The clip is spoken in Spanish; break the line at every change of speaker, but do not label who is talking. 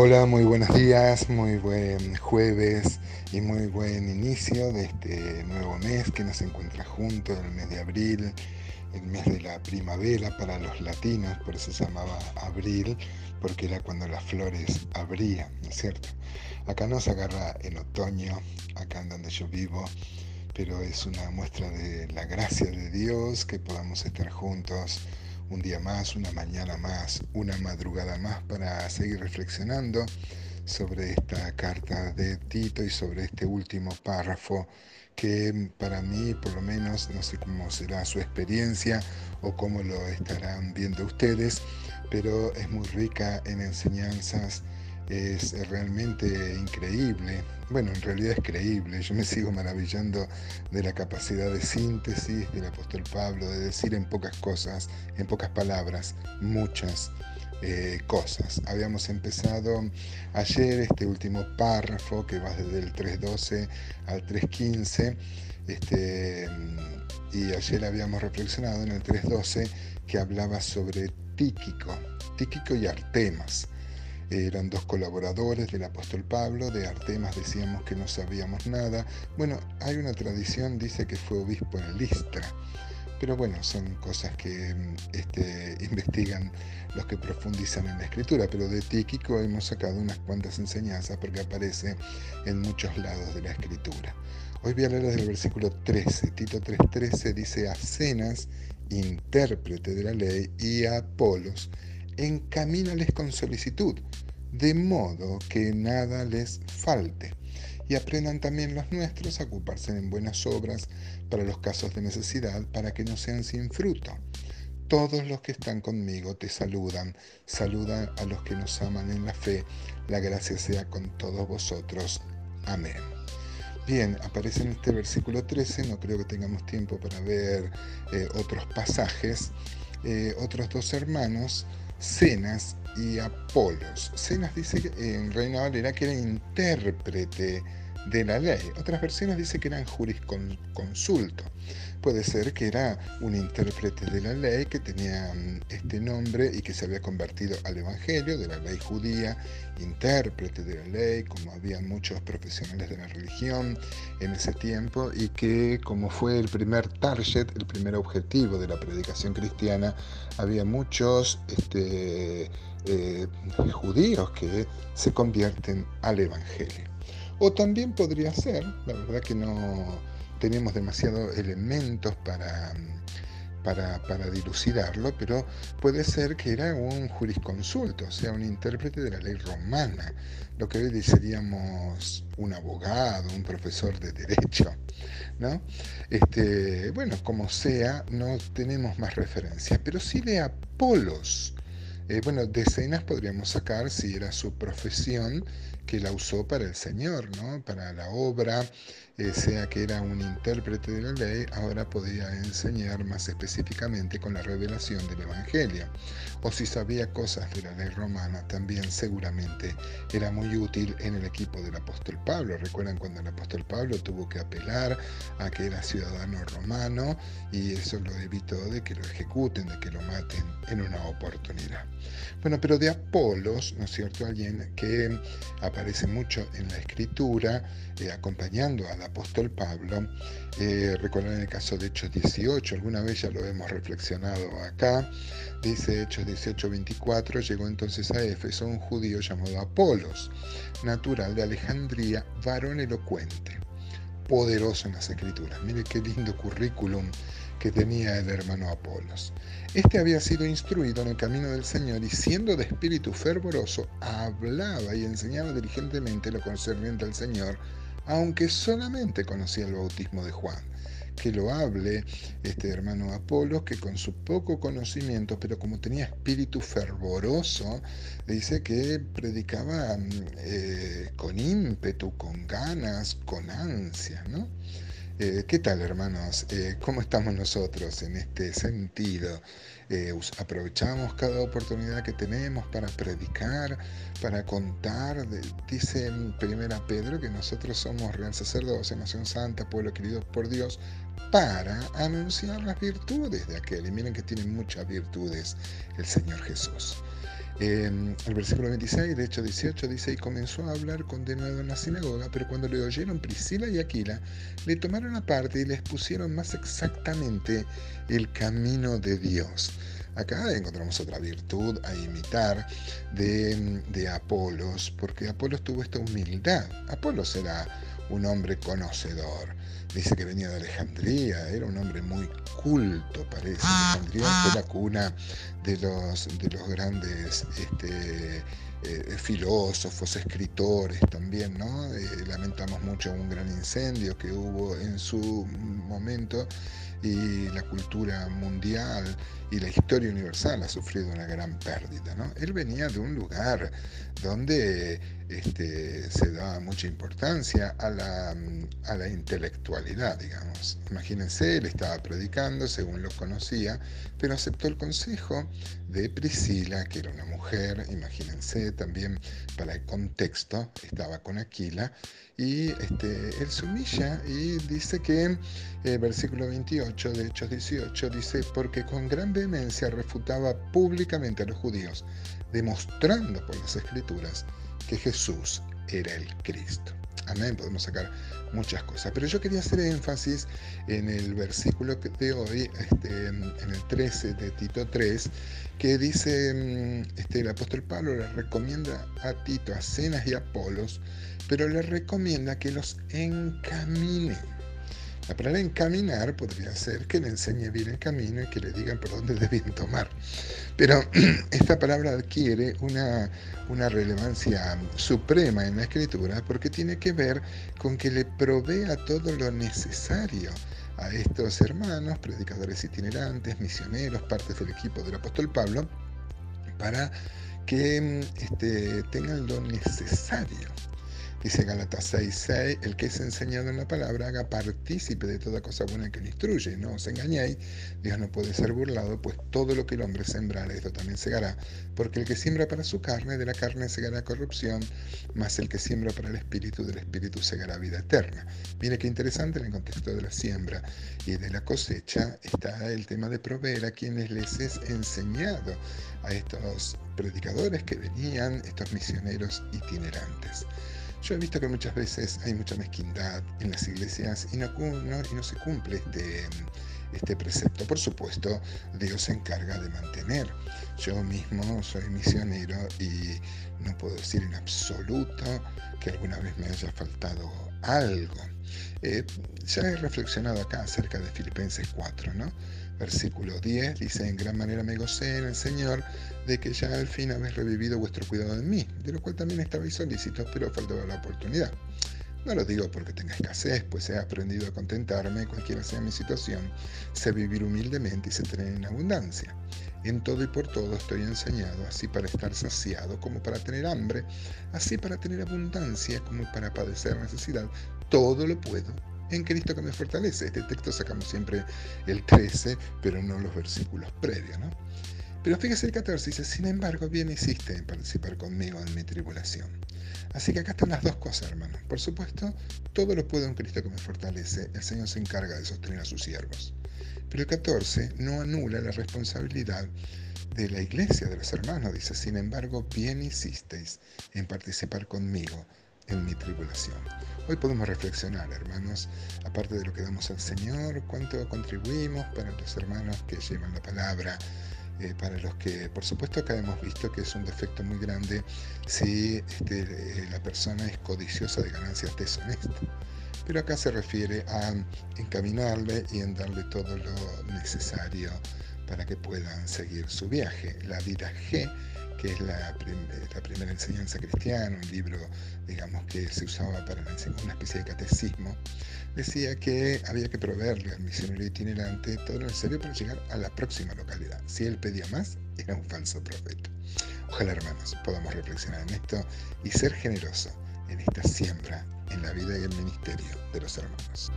Hola, muy buenos días, muy buen jueves y muy buen inicio de este nuevo mes que nos encuentra juntos, el mes de abril, el mes de la primavera para los latinos, por eso se llamaba abril, porque era cuando las flores abrían, ¿no es cierto? Acá nos agarra en otoño, acá en donde yo vivo, pero es una muestra de la gracia de Dios que podamos estar juntos un día más, una mañana más, una madrugada más para seguir reflexionando sobre esta carta de Tito y sobre este último párrafo que para mí por lo menos no sé cómo será su experiencia o cómo lo estarán viendo ustedes, pero es muy rica en enseñanzas es realmente increíble. Bueno, en realidad es creíble. Yo me sigo maravillando de la capacidad de síntesis del apóstol Pablo, de decir en pocas cosas, en pocas palabras, muchas eh, cosas. Habíamos empezado ayer este último párrafo que va desde el 3.12 al 3.15. Este, y ayer habíamos reflexionado en el 3.12 que hablaba sobre Tíquico, Tíquico y Artemas eran dos colaboradores del apóstol Pablo, de Artemas decíamos que no sabíamos nada. Bueno, hay una tradición, dice que fue obispo en Listra, pero bueno, son cosas que este, investigan los que profundizan en la escritura, pero de Tíquico hemos sacado unas cuantas enseñanzas porque aparece en muchos lados de la escritura. Hoy voy a leer desde el versículo 13, Tito 3:13 dice, a Cenas, intérprete de la ley, y a Apolos, encamínales con solicitud, de modo que nada les falte. Y aprendan también los nuestros a ocuparse en buenas obras para los casos de necesidad, para que no sean sin fruto. Todos los que están conmigo te saludan. Saluda a los que nos aman en la fe. La gracia sea con todos vosotros. Amén. Bien, aparece en este versículo 13, no creo que tengamos tiempo para ver eh, otros pasajes. Eh, otros dos hermanos Cenas y Apolos. Cenas dice en Reina Valera que era intérprete de la ley. Otras versiones dicen que eran jurisconsulto. Puede ser que era un intérprete de la ley que tenía mm, este nombre y que se había convertido al Evangelio de la ley judía, intérprete de la ley, como habían muchos profesionales de la religión en ese tiempo, y que como fue el primer target, el primer objetivo de la predicación cristiana, había muchos este, eh, judíos que se convierten al Evangelio. O también podría ser, la verdad que no tenemos demasiados elementos para, para, para, dilucidarlo, pero puede ser que era un jurisconsulto, o sea, un intérprete de la ley romana, lo que hoy seríamos un abogado, un profesor de derecho. ¿no? Este, bueno, como sea, no tenemos más referencias, pero sí de Apolos. Eh, bueno, decenas podríamos sacar si era su profesión que la usó para el Señor, ¿no? para la obra, eh, sea que era un intérprete de la ley, ahora podía enseñar más específicamente con la revelación del Evangelio. O si sabía cosas de la ley romana, también seguramente era muy útil en el equipo del apóstol Pablo. Recuerdan cuando el apóstol Pablo tuvo que apelar a que era ciudadano romano y eso lo evitó de que lo ejecuten, de que lo maten en una oportunidad. Bueno, pero de Apolos, ¿no es cierto? Alguien que aparece mucho en la escritura, eh, acompañando al apóstol Pablo. Eh, recuerdan el caso de Hechos 18, alguna vez ya lo hemos reflexionado acá. Dice Hechos 18, 24, llegó entonces a Éfeso un judío llamado Apolos, natural de Alejandría, varón elocuente, poderoso en las escrituras. Mire qué lindo currículum que tenía el hermano Apolos. Este había sido instruido en el camino del Señor y siendo de espíritu fervoroso, hablaba y enseñaba diligentemente lo concerniente al Señor, aunque solamente conocía el bautismo de Juan. Que lo hable este hermano Apolos, que con su poco conocimiento, pero como tenía espíritu fervoroso, dice que predicaba eh, con ímpetu, con ganas, con ansia, ¿no? Eh, ¿Qué tal, hermanos? Eh, ¿Cómo estamos nosotros en este sentido? Eh, aprovechamos cada oportunidad que tenemos para predicar, para contar. dice en Primera Pedro que nosotros somos real sacerdocio, nación santa, pueblo querido por Dios, para anunciar las virtudes de aquel. Y miren que tiene muchas virtudes el Señor Jesús. El versículo 26 de hecho 18 dice, y comenzó a hablar con denuedo en la sinagoga, pero cuando le oyeron Priscila y Aquila, le tomaron aparte y les pusieron más exactamente el camino de Dios. Acá encontramos otra virtud a imitar de, de Apolos, porque Apolos tuvo esta humildad. Apolos era un hombre conocedor. Dice que venía de Alejandría, era un hombre muy culto, parece. Alejandría fue la cuna de los, de los grandes este, eh, filósofos, escritores también, ¿no? Eh, lamentamos mucho un gran incendio que hubo en su momento y la cultura mundial y la historia universal ha sufrido una gran pérdida. ¿no? Él venía de un lugar donde este, se daba mucha importancia a la, a la intelectualidad, digamos. Imagínense, él estaba predicando según lo conocía, pero aceptó el consejo de Priscila, que era una mujer, imagínense también para el contexto, estaba con Aquila, y este, él se humilla y dice que, eh, versículo 28 de Hechos 18, dice, porque con gran vehemencia refutaba públicamente a los judíos, demostrando por las escrituras que Jesús era el Cristo. Amén, podemos sacar muchas cosas. Pero yo quería hacer énfasis en el versículo de hoy, este, en el 13 de Tito 3, que dice, mm, este, el apóstol Pablo le recomienda a Tito, a Cenas y a Apolos, pero le recomienda que los encamine la palabra encaminar podría ser que le enseñe bien el camino y que le digan por dónde deben tomar. Pero esta palabra adquiere una, relevancia suprema en la escritura porque tiene que ver con que le provea todo lo necesario a estos hermanos, predicadores itinerantes, misioneros, partes del equipo del apóstol Pablo, para que este, tengan lo necesario Dice Galatas 6:6, el que es enseñado en la palabra haga partícipe de toda cosa buena que le instruye. No os engañéis, Dios no puede ser burlado, pues todo lo que el hombre sembrare, esto también segará. Porque el que siembra para su carne, de la carne segará corrupción, mas el que siembra para el espíritu, del espíritu segará vida eterna. Mire qué interesante en el contexto de la siembra y de la cosecha está el tema de proveer a quienes les es enseñado a estos predicadores que venían, estos misioneros itinerantes. Yo he visto que muchas veces hay mucha mezquindad en las iglesias y no, se cumple este, este precepto. Por supuesto, Dios se encarga de mantener. Yo mismo soy misionero y no puedo decir en absoluto que alguna vez me haya faltado algo. Eh, ya he reflexionado acá acerca de Filipenses 4, ¿no? Versículo 10 dice, en gran manera me gocé en el Señor de que ya al fin habéis revivido vuestro cuidado en mí, de lo cual también estabais solícitos, pero faltaba la oportunidad. No lo digo porque tenga escasez, pues he aprendido a contentarme, cualquiera sea mi situación, sé vivir humildemente y sé tener en abundancia. En todo y por todo estoy enseñado, así para estar saciado como para tener hambre, así para tener abundancia como para padecer necesidad. Todo lo puedo en Cristo que me fortalece. Este texto sacamos siempre el 13, pero no los versículos previos. ¿no? Pero fíjese el 14, dice, sin embargo, bien hiciste en participar conmigo en mi tribulación. Así que acá están las dos cosas, hermano. Por supuesto, todo lo puedo en Cristo que me fortalece. El Señor se encarga de sostener a sus siervos. Pero el 14 no anula la responsabilidad de la iglesia, de los hermanos. Dice, sin embargo, bien hicisteis en participar conmigo en mi tribulación. Hoy podemos reflexionar, hermanos, aparte de lo que damos al Señor, cuánto contribuimos para los hermanos que llevan la palabra, eh, para los que, por supuesto, acá hemos visto que es un defecto muy grande si este, eh, la persona es codiciosa de ganancias deshonestas. Pero acá se refiere a encaminarle y en darle todo lo necesario para que puedan seguir su viaje. La vida G que es la, primera enseñanza cristiana, un libro, digamos, que se usaba para una especie de catecismo, decía que había que proveerle al misionero itinerante todo lo necesario para llegar a la próxima localidad. Si él pedía más, era un falso profeta. Ojalá, hermanos, podamos reflexionar en esto y ser generosos en esta siembra en la vida y el ministerio de los hermanos.